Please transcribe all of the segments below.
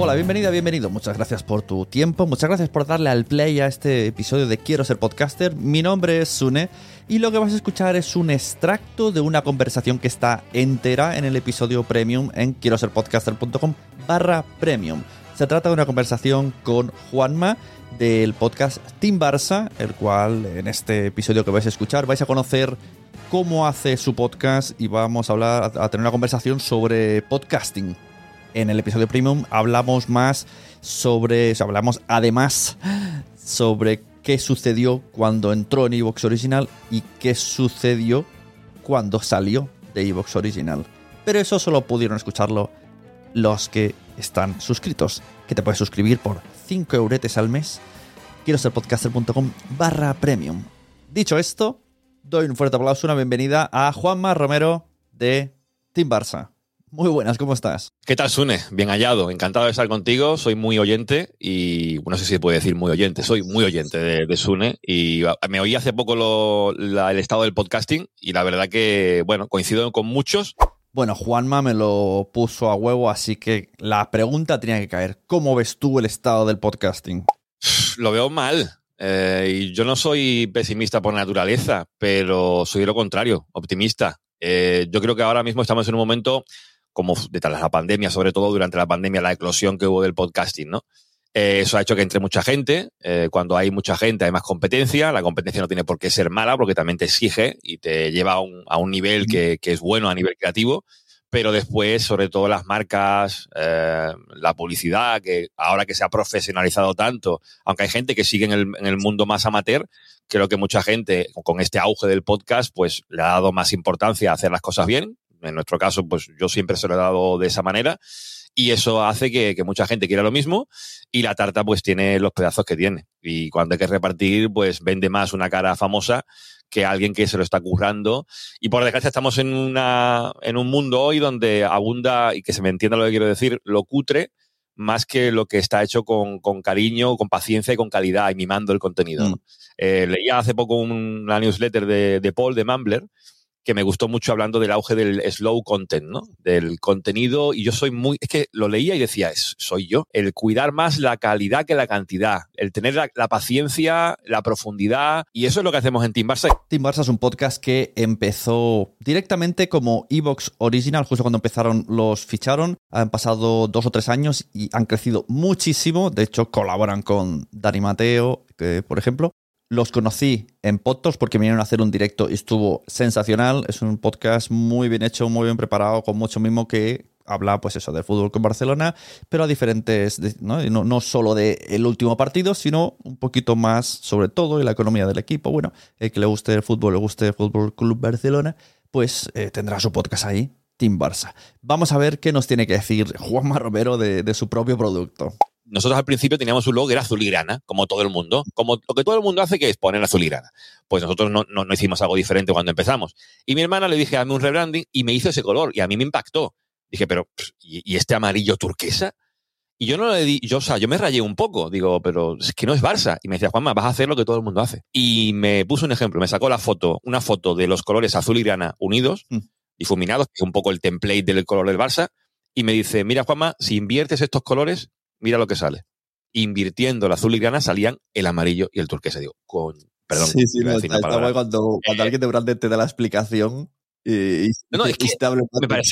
Hola, bienvenida, bienvenido. Muchas gracias por tu tiempo, muchas gracias por darle al play a este episodio de Quiero ser podcaster. Mi nombre es Sune y lo que vas a escuchar es un extracto de una conversación que está entera en el episodio premium en quiero ser podcaster.com barra premium. Se trata de una conversación con Juanma del podcast Team Barça, el cual en este episodio que vais a escuchar vais a conocer cómo hace su podcast y vamos a hablar a tener una conversación sobre podcasting en el episodio premium hablamos más sobre, o sea, hablamos además sobre qué sucedió cuando entró en Evox Original y qué sucedió cuando salió de Evox Original. Pero eso solo pudieron escucharlo los que están suscritos, que te puedes suscribir por 5 euretes al mes. Quiero ser podcaster.com barra premium. Dicho esto, doy un fuerte aplauso, una bienvenida a Juanma Romero de Team Barça. Muy buenas, ¿cómo estás? ¿Qué tal, Sune? Bien hallado, encantado de estar contigo. Soy muy oyente y no sé si se puede decir muy oyente, soy muy oyente de, Sune y me oí hace poco el estado del podcasting y la verdad que, bueno, coincido con muchos. Bueno, Juanma me lo puso a huevo, así que la pregunta tenía que caer. ¿Cómo ves tú el estado del podcasting? Lo veo mal. Eh, y yo no soy pesimista por naturaleza, pero soy lo contrario, optimista. Eh, yo creo que ahora mismo estamos en un momento como detrás de la pandemia, sobre todo durante la pandemia, la eclosión que hubo del podcasting, ¿no? Eh, eso ha hecho que entre mucha gente. Eh, cuando hay mucha gente hay más competencia. La competencia no tiene por qué ser mala porque también te exige y te lleva a un, a un nivel que, que, es bueno a nivel creativo. Pero después, sobre todo las marcas, eh, la publicidad, que ahora que se ha profesionalizado tanto, aunque hay gente que sigue en el, en el mundo más amateur, creo que mucha gente con este auge del podcast, pues le ha dado más importancia a hacer las cosas bien, en nuestro caso, pues yo siempre se lo he dado de esa manera y eso hace que, mucha gente quiera lo mismo y la tarta pues tiene los pedazos que tiene. Y cuando hay que repartir, pues vende más una cara famosa que alguien que se lo está currando. Y por desgracia estamos en, una, en un mundo hoy donde abunda, y que se me entienda lo que quiero decir, lo cutre más que lo que está hecho con, cariño, con paciencia y con calidad y mimando el contenido. Mm. Eh, leía hace poco una newsletter de, de Paul de Mumbler que me gustó mucho hablando del auge del slow content, ¿no? Del contenido. Y yo soy muy. Es que lo leía y decía, soy yo. El cuidar más la calidad que la cantidad. El tener la, paciencia, la profundidad. Y eso es lo que hacemos en Team Barça. Team Barça es un podcast que empezó directamente como Evox Original, justo cuando empezaron los ficharon. Han pasado dos o tres años y han crecido muchísimo. De hecho, colaboran con Dani Mateo, que, por ejemplo. Los conocí en Podtos porque vinieron a hacer un directo y estuvo sensacional. Es un podcast muy bien hecho, muy bien preparado, con mucho mismo que habla, pues eso, del fútbol con Barcelona, pero a diferentes, ¿no? no, no solo del último partido, sino un poquito más sobre todo y la economía del equipo. Bueno, el que le guste el fútbol, le guste el Fútbol Club Barcelona, pues eh, tendrá su podcast ahí, Team Barça. Vamos a ver qué nos tiene que decir Juanma Romero de su propio producto nosotros al principio teníamos un logo que era azul y grana, como todo el mundo, como lo que todo el mundo hace que es poner azul y grana. Pues nosotros no, no, hicimos algo diferente cuando empezamos. Y mi hermana le dije, dame un rebranding y me hizo ese color y a mí me impactó. Dije, pero, ¿y, este amarillo turquesa? Y yo no le di, yo, o sea, yo me rayé un poco, digo, pero es que no es Barça. Y me decía, Juanma, vas a hacer lo que todo el mundo hace. Y me puso un ejemplo, me sacó la foto, una foto de los colores azul y grana unidos, mm. difuminados, que es un poco el template del color del Barça, y me dice, mira, Juanma, si inviertes estos colores, mira lo que sale. Invirtiendo el azul y grana salían el amarillo y el turquesa. Digo, con, perdón. Sí, sí, no, está, cuando, cuando alguien de Brande te da la explicación y, no, es que me parece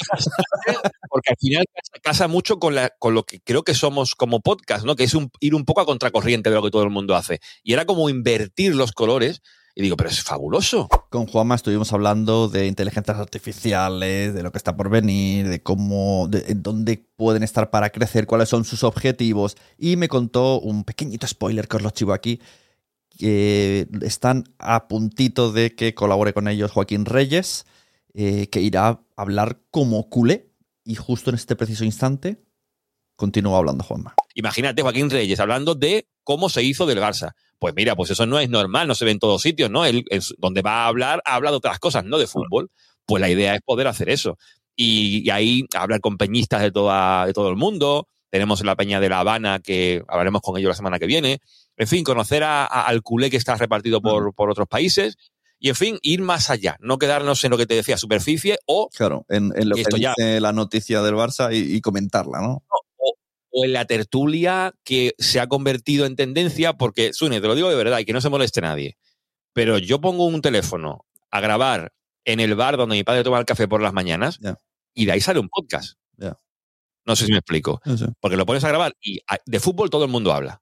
porque al final casa, mucho con, la, con lo que creo que somos como podcast, ¿no? Que es un, ir un poco a contracorriente de lo que todo el mundo hace. Y era como invertir los colores y digo, pero es fabuloso. Con Juanma estuvimos hablando de inteligencias artificiales, de lo que está por venir, de cómo, de dónde pueden estar para crecer, cuáles son sus objetivos. Y me contó un pequeñito spoiler que os lo chivo aquí, que están a puntito de que colabore con ellos Joaquín Reyes, eh, que irá a hablar como culé. Y justo en este preciso instante continúa hablando Juanma. Imagínate Joaquín Reyes hablando de cómo se hizo del Barça. Pues mira, pues eso no es normal, no se ve en todos sitios, ¿no? Él, donde va a hablar, habla de otras cosas, no de fútbol. Pues la idea es poder hacer eso. Y, ahí hablar con peñistas de, toda, de todo el mundo. Tenemos la Peña de La Habana, que hablaremos con ellos la semana que viene. En fin, conocer al culé que está repartido por, por otros países y en fin, ir más allá, no quedarnos en lo que te decía, superficie o... Claro, en, lo que dice la noticia del Barça y, comentarla, ¿no? O en la tertulia que se ha convertido en tendencia, porque, Sune, te lo digo de verdad y que no se moleste nadie, pero yo pongo un teléfono a grabar en el bar donde mi padre toma el café por las mañanas y de ahí sale un podcast. No sé si me explico. Porque lo pones a grabar y de fútbol todo el mundo habla.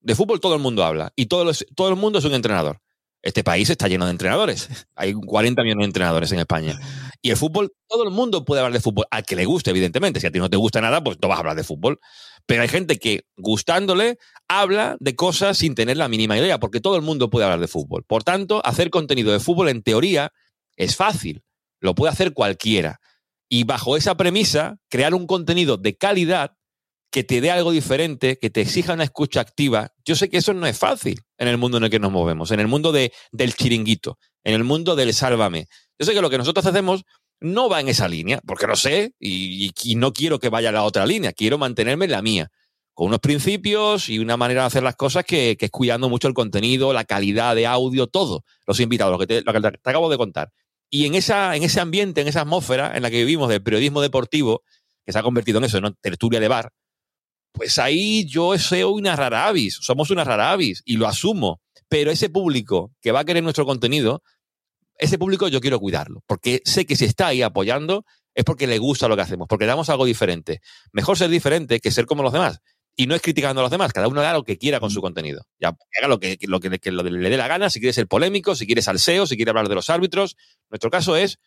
De fútbol todo el mundo habla y todo, todo el mundo es un entrenador. Este país está lleno de entrenadores. Hay 40 millones de entrenadores en España. Y el fútbol, todo el mundo puede hablar de fútbol, al que le guste, evidentemente. Si a ti no te gusta nada, pues no vas a hablar de fútbol. Pero hay gente que, gustándole, habla de cosas sin tener la mínima idea, porque todo el mundo puede hablar de fútbol. Por tanto, hacer contenido de fútbol, en teoría, es fácil. Lo puede hacer cualquiera. Y bajo esa premisa, crear un contenido de calidad que te dé algo diferente, que te exija una escucha activa. Yo sé que eso no es fácil en el mundo en el que nos movemos, en el mundo de, del chiringuito, en el mundo del sálvame. Yo sé que lo que nosotros hacemos no va en esa línea, porque lo sé y, no quiero que vaya a la otra línea, quiero mantenerme en la mía, con unos principios y una manera de hacer las cosas que, es cuidando mucho el contenido, la calidad de audio, todo, los invitados, lo que te, lo que acabo de contar. Y en, ese ambiente, en esa atmósfera en la que vivimos del periodismo deportivo, que se ha convertido en eso, en una tertulia de bar, pues ahí yo soy una rara avis, somos una rara avis y lo asumo. Pero ese público que va a querer nuestro contenido, ese público yo quiero cuidarlo, porque sé que si está ahí apoyando es porque le gusta lo que hacemos, porque damos algo diferente. Mejor ser diferente que ser como los demás. Y no es criticando a los demás, cada uno haga lo que quiera con su contenido. Ya haga lo que, lo que, le dé la gana, si quiere ser polémico, si quiere salseo, si quiere hablar de los árbitros. Nuestro caso es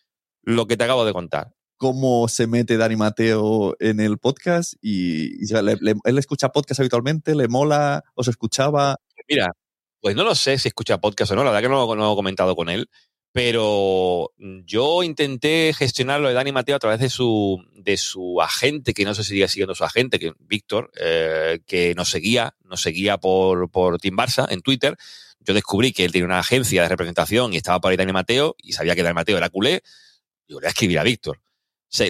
lo que te acabo de contar cómo se mete Dani Mateo en el podcast y, él escucha podcast habitualmente, le mola, os escuchaba. Mira, pues no lo sé si escucha podcast o no, la verdad que no, no he comentado con él, pero yo intenté gestionarlo de Dani Mateo a través de su, de su agente, que no sé si sigue siguiendo su agente, que Víctor, eh, que nos seguía, nos seguía por, por Team Barça en Twitter. Yo descubrí que él tenía una agencia de representación y estaba por ahí Dani Mateo y sabía que Dani Mateo era culé. Yo le voy a escribir a Víctor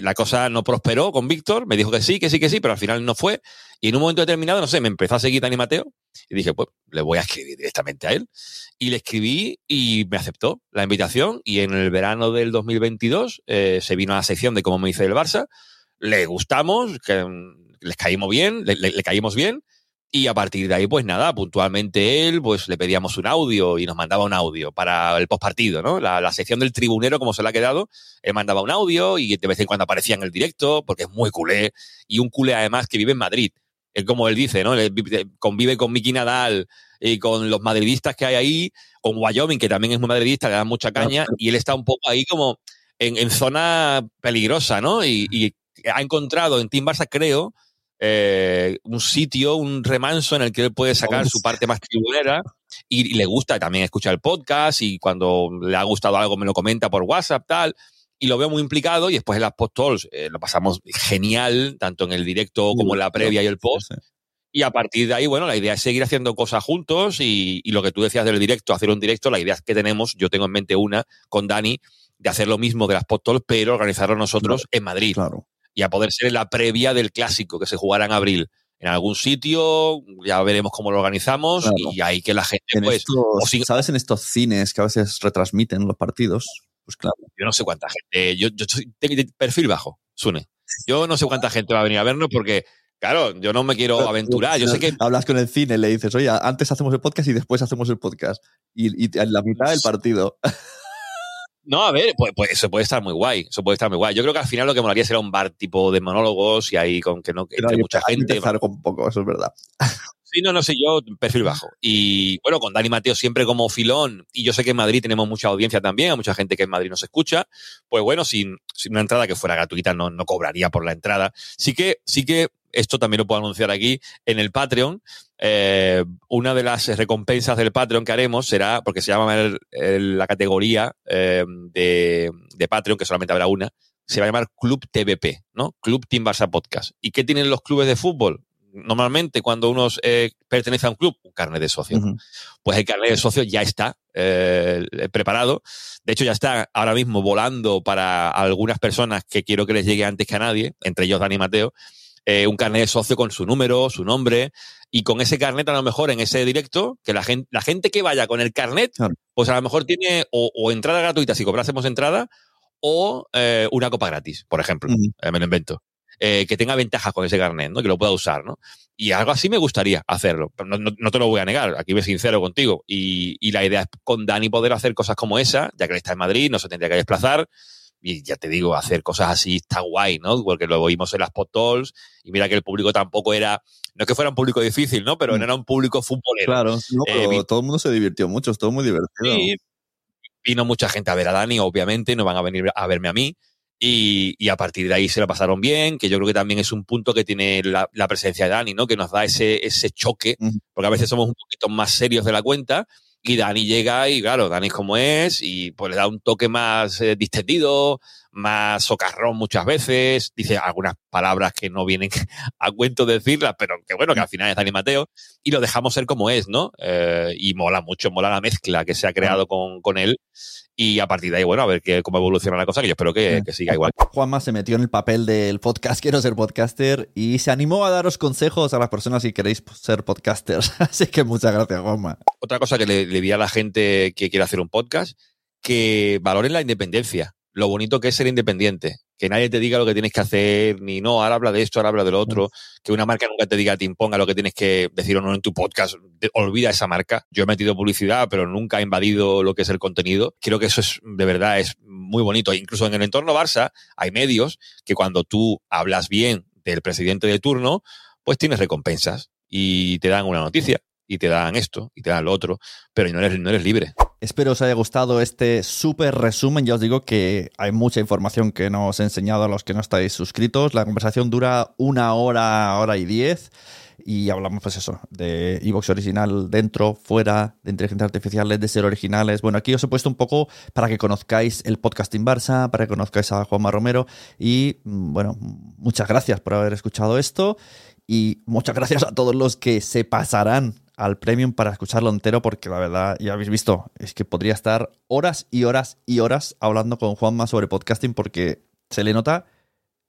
la cosa no prosperó con Víctor, me dijo que sí, que sí, que sí, pero al final no fue. Y en un momento determinado, no sé, me empezó a seguir Dani Mateo Y dije, pues le voy a escribir directamente a él. Y le escribí y me aceptó la invitación. Y en el verano del 2022 eh, se vino a la sección de cómo me dice el Barça. Le gustamos, que, mm, les caímos bien, le, le, le caímos bien. Y a partir de ahí, pues nada, puntualmente él, pues le pedíamos un audio y nos mandaba un audio para el postpartido, ¿no? La, la, sección del tribunero, como se le ha quedado, él mandaba un audio y de vez en cuando aparecía en el directo, porque es muy culé, y un culé además que vive en Madrid. Como él dice, ¿no? Él convive con Miki Nadal y con los madridistas que hay ahí, con Wyoming, que también es muy madridista, le da mucha caña, y él está un poco ahí como en, en zona peligrosa, ¿no? Y, y ha encontrado en Team Barça, creo, eh, un sitio, un remanso en el que él puede sacar su parte más tribunera y, y, le gusta también escuchar el podcast y cuando le ha gustado algo me lo comenta por WhatsApp, tal. Y lo veo muy implicado y después en las post eh, lo pasamos genial, tanto en el directo como en la previa y el post. Y a partir de ahí, bueno, la idea es seguir haciendo cosas juntos y, y, lo que tú decías del directo, hacer un directo, la idea que tenemos, yo tengo en mente una con Dani, de hacer lo mismo de las post pero organizarlo nosotros claro, en Madrid. Claro y a poder ser en la previa del clásico que se jugará en abril. En algún sitio, ya veremos cómo lo organizamos claro. y ahí que la gente, en pues. Estos, ¿Sabes? En estos cines que a veces retransmiten los partidos, pues claro. Yo no sé cuánta gente. Yo, yo tengo perfil bajo, Sune. Yo no sé cuánta gente va a venir a vernos porque Claro, yo no me quiero aventurar. Yo sé que. Hablas con el cine, le dices, oye, antes hacemos el podcast y después hacemos el podcast. Y, y en la mitad del partido. No, a ver, pues, pues, eso puede estar muy guay. Eso puede estar muy guay. Yo creo que al final lo que molaría será un bar tipo de monólogos y ahí con que no que entre mucha gente. Hay un poco, eso es verdad. Sí, no, no sé, yo perfil bajo. Y bueno, con Dani Mateo siempre como filón, y yo sé que en Madrid tenemos mucha audiencia también, hay mucha gente que en Madrid nos escucha, pues bueno, sin, sin una entrada que fuera gratuita no, no cobraría por la entrada. Sí que, sí que esto también lo puedo anunciar aquí, en el Patreon, eh, una de las recompensas del Patreon que haremos será, porque se llama la categoría eh, de, de, Patreon, que solamente habrá una, se va a llamar Club TVP, ¿no? Club Team Barça Podcast. ¿Y qué tienen los clubes de fútbol? Normalmente cuando uno eh, pertenece a un club, un carnet de socio. Uh -huh. Pues el carnet de socio ya está eh, preparado. De hecho, ya está ahora mismo volando para algunas personas que quiero que les llegue antes que a nadie, entre ellos Dani y Mateo, eh, un carnet de socio con su número, su nombre, y con ese carnet a lo mejor en ese directo, que la gente, la gente que vaya con el carnet, claro. pues a lo mejor tiene o, o, entrada gratuita si cobrásemos entrada, o eh, una copa gratis, por ejemplo, uh -huh. me lo invento. Eh, que tenga ventajas con ese carnet, ¿no? Que lo pueda usar, ¿no? Y algo así me gustaría hacerlo. No, no, no te lo voy a negar, aquí voy sincero contigo. Y, y, la idea es con Dani poder hacer cosas como esa, ya que él está en Madrid, no se tendría que desplazar. Y ya te digo, hacer cosas así está guay, ¿no? Porque lo oímos en las podtalls y mira que el público tampoco era, no es que fuera un público difícil, ¿no? Pero mm. era un público futbolero. Claro, no, pero eh, todo el mundo se divirtió mucho, estuvo muy divertido. Sí, vino mucha gente a ver a Dani, obviamente, no van a venir a verme a mí. Y, y, a partir de ahí se lo pasaron bien, que yo creo que también es un punto que tiene la, la presencia de Dani, ¿no? Que nos da ese, ese choque, porque a veces somos un poquito más serios de la cuenta, y Dani llega y claro, Dani es como es, y pues le da un toque más eh, distendido, más socarrón muchas veces, dice algunas palabras que no vienen a cuento decirlas, pero que bueno, que al final es Dani Mateo, y lo dejamos ser como es, ¿no? Eh, y mola mucho, mola la mezcla que se ha creado con, con él, y a partir de ahí, bueno, a ver que, cómo evoluciona la cosa, que yo espero que, que, siga igual. Juanma se metió en el papel del podcast Quiero ser podcaster y se animó a daros consejos a las personas si queréis ser podcasters. Así que muchas gracias, Juanma. Otra cosa que le, le di a la gente que quiere hacer un podcast, que valoren la independencia lo bonito que es ser independiente. Que nadie te diga lo que tienes que hacer, ni no, ahora habla de esto, ahora habla de lo otro. Que una marca nunca te diga, te imponga lo que tienes que decir o no en tu podcast. Olvida esa marca. Yo he metido publicidad, pero nunca he invadido lo que es el contenido. Creo que eso es, de verdad, es muy bonito. Incluso en el entorno Barça hay medios que cuando tú hablas bien del presidente de turno, pues tienes recompensas y te dan una noticia y te dan esto y te dan lo otro, pero no eres, no eres libre. Espero os haya gustado este súper resumen. Ya os digo que hay mucha información que no os he enseñado a los que no estáis suscritos. La conversación dura una hora, hora y diez. Y hablamos, pues eso, de Evox original dentro, fuera, de inteligencia artificial, de ser originales. Bueno, aquí os he puesto un poco para que conozcáis el podcasting Barça, para que conozcáis a Juanma Romero. Y bueno, muchas gracias por haber escuchado esto. Y muchas gracias a todos los que se pasarán al premium para escucharlo entero porque la verdad ya habéis visto, es que podría estar horas y horas y horas hablando con Juanma sobre podcasting porque se le nota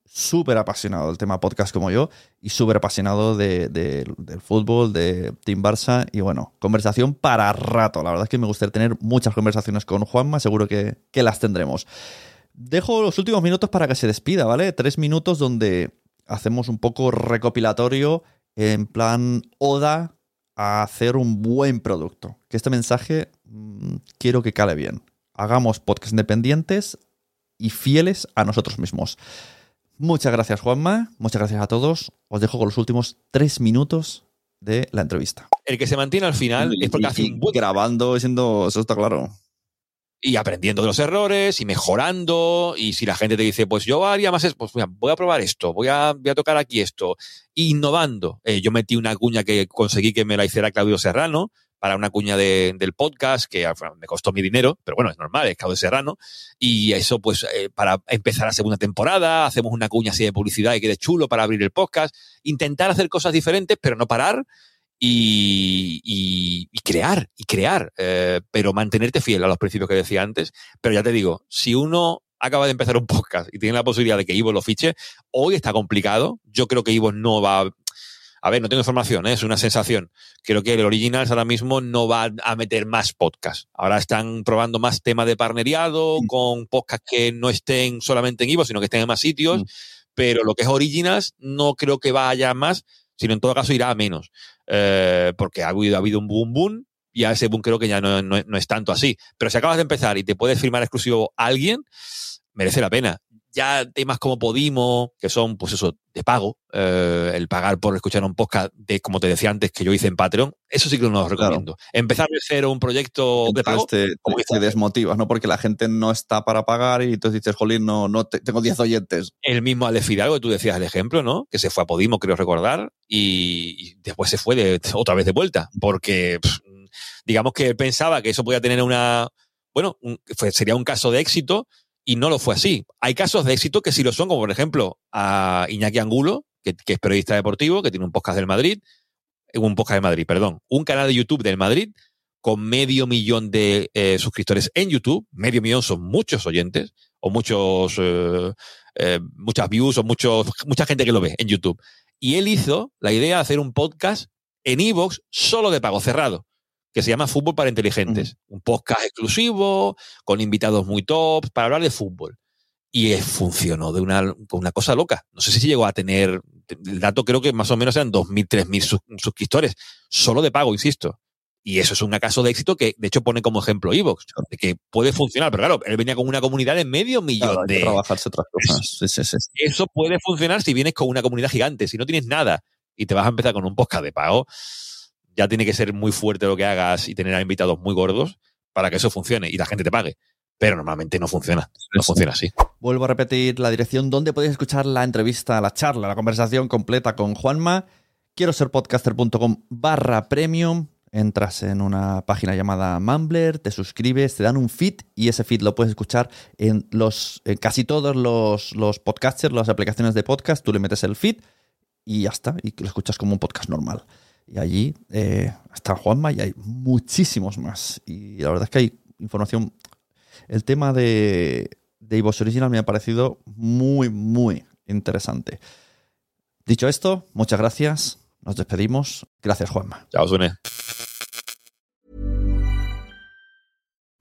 súper apasionado del tema podcast como yo y súper apasionado de- de- del fútbol, de Team Barça y bueno, conversación para rato. La verdad es que me gustaría tener muchas conversaciones con Juanma, seguro que, que las tendremos. Dejo los últimos minutos para que se despida, ¿vale? Tres minutos donde hacemos un poco recopilatorio en plan oda a hacer un buen producto. Que este mensaje mm, quiero que cale bien. Hagamos podcasts independientes y fieles a nosotros mismos. Muchas gracias, Juanma. Muchas gracias a todos. Os dejo con los últimos tres minutos de la entrevista. El que se mantiene al final es porque hace un buen grabando, siendo, eso está claro. Y aprendiendo de los errores y mejorando. Y si la gente te dice, pues yo haría más, es- pues voy a probar esto, voy a, voy a tocar aquí esto, innovando. Eh, yo metí una cuña que conseguí que me la hiciera Claudio Serrano para una cuña de- del podcast que final me costó mi dinero, pero bueno, es normal, es Claudio Serrano. Y eso, pues, eh, para empezar la segunda temporada, hacemos una cuña así de publicidad y quede chulo para abrir el podcast. Intentar hacer cosas diferentes, pero no parar y, y- y crear, y crear, eh, pero mantenerte fiel a los principios que decía antes. Pero ya te digo, si uno acaba de empezar un podcast y tiene la posibilidad de que Ivo lo fiche, hoy está complicado. Yo creo que Ivo no va. A ver, no tengo información, ¿eh? es una sensación. Creo que el Originals ahora mismo no va a meter más podcast. Ahora están probando más temas de partneriado Mm. con podcasts que no estén solamente en Ivo, sino que estén en más sitios. Mm. Pero lo que es Originals no creo que vaya más, sino en todo caso irá a menos. Eh, porque ha habido, ha habido un boom boom y a ese boom creo que ya no, no- no es tanto así. Pero si acabas de empezar y te puedes firmar exclusivo a alguien, merece la pena. Ya temas como Podimo, que son, pues eso, de pago, eh, el pagar por escuchar un podcast de, como te decía antes, que yo hice en Patreon, eso sí que no lo recomiendo. Empezar de cero un proyecto de pago, te, como te- desmotivas, ¿no? Porque la gente no está para pagar y entonces dices, jolín, no, no te- tengo 10 oyentes. el mismo Alex Fidalgo, que tú decías el ejemplo, ¿no? Que se fue a Podimo, creo recordar, y, y después se fue de, otra vez de vuelta, porque pff, digamos que él pensaba que eso podía tener una, bueno, un- fue- sería un caso de éxito y no lo fue así. Hay casos de éxito que sí lo son, como por ejemplo a Iñaki Angulo, que, es periodista deportivo, que tiene un podcast del Madrid, un podcast de Madrid, perdón, un canal de YouTube del Madrid con medio millón de eh, suscriptores en YouTube, medio millón son muchos oyentes o muchos eh, eh, muchas views o muchos, mucha gente que lo ve en YouTube. Y él hizo la idea de hacer un podcast en Evox solo de pago cerrado, que se llama Fútbol para Inteligentes. Un podcast exclusivo, con invitados muy top, para hablar de fútbol. Y eh, funcionó de una, con una cosa loca. No sé si llegó a tener, el dato creo que más o menos eran 2.000, 3.000 sus- suscriptores, solo de pago, insisto. Y eso es un caso de éxito que, de hecho, pone como ejemplo Evox, de que puede funcionar. Pero claro, él venía con una comunidad de medio millón Claro, de, trabajarse otras cosas. Sí, sí, sí. eso puede funcionar si vienes con una comunidad gigante. Si no tienes nada y te vas a empezar con un podcast de pago, ya tiene que ser muy fuerte lo que hagas y tener a invitados muy gordos para que eso funcione y la gente te pague. Pero normalmente no funciona. No funciona así. Vuelvo a repetir la dirección donde podéis escuchar la entrevista, la charla, la conversación completa con Juanma. Quiero ser podcaster.com barra premium. Entras en una página llamada Mumbler, te suscribes, te dan un feed y ese feed lo puedes escuchar en los en casi todos los, los podcasters, las aplicaciones de podcast. Tú le metes el feed y ya está, y lo escuchas como un podcast normal. Y allí eh, está Juanma y hay muchísimos más. Y la verdad es que hay información. El tema de, de iVoox Original me ha parecido muy, muy interesante. Dicho esto, muchas gracias. Nos despedimos. Gracias, Juanma. Chao, Sune.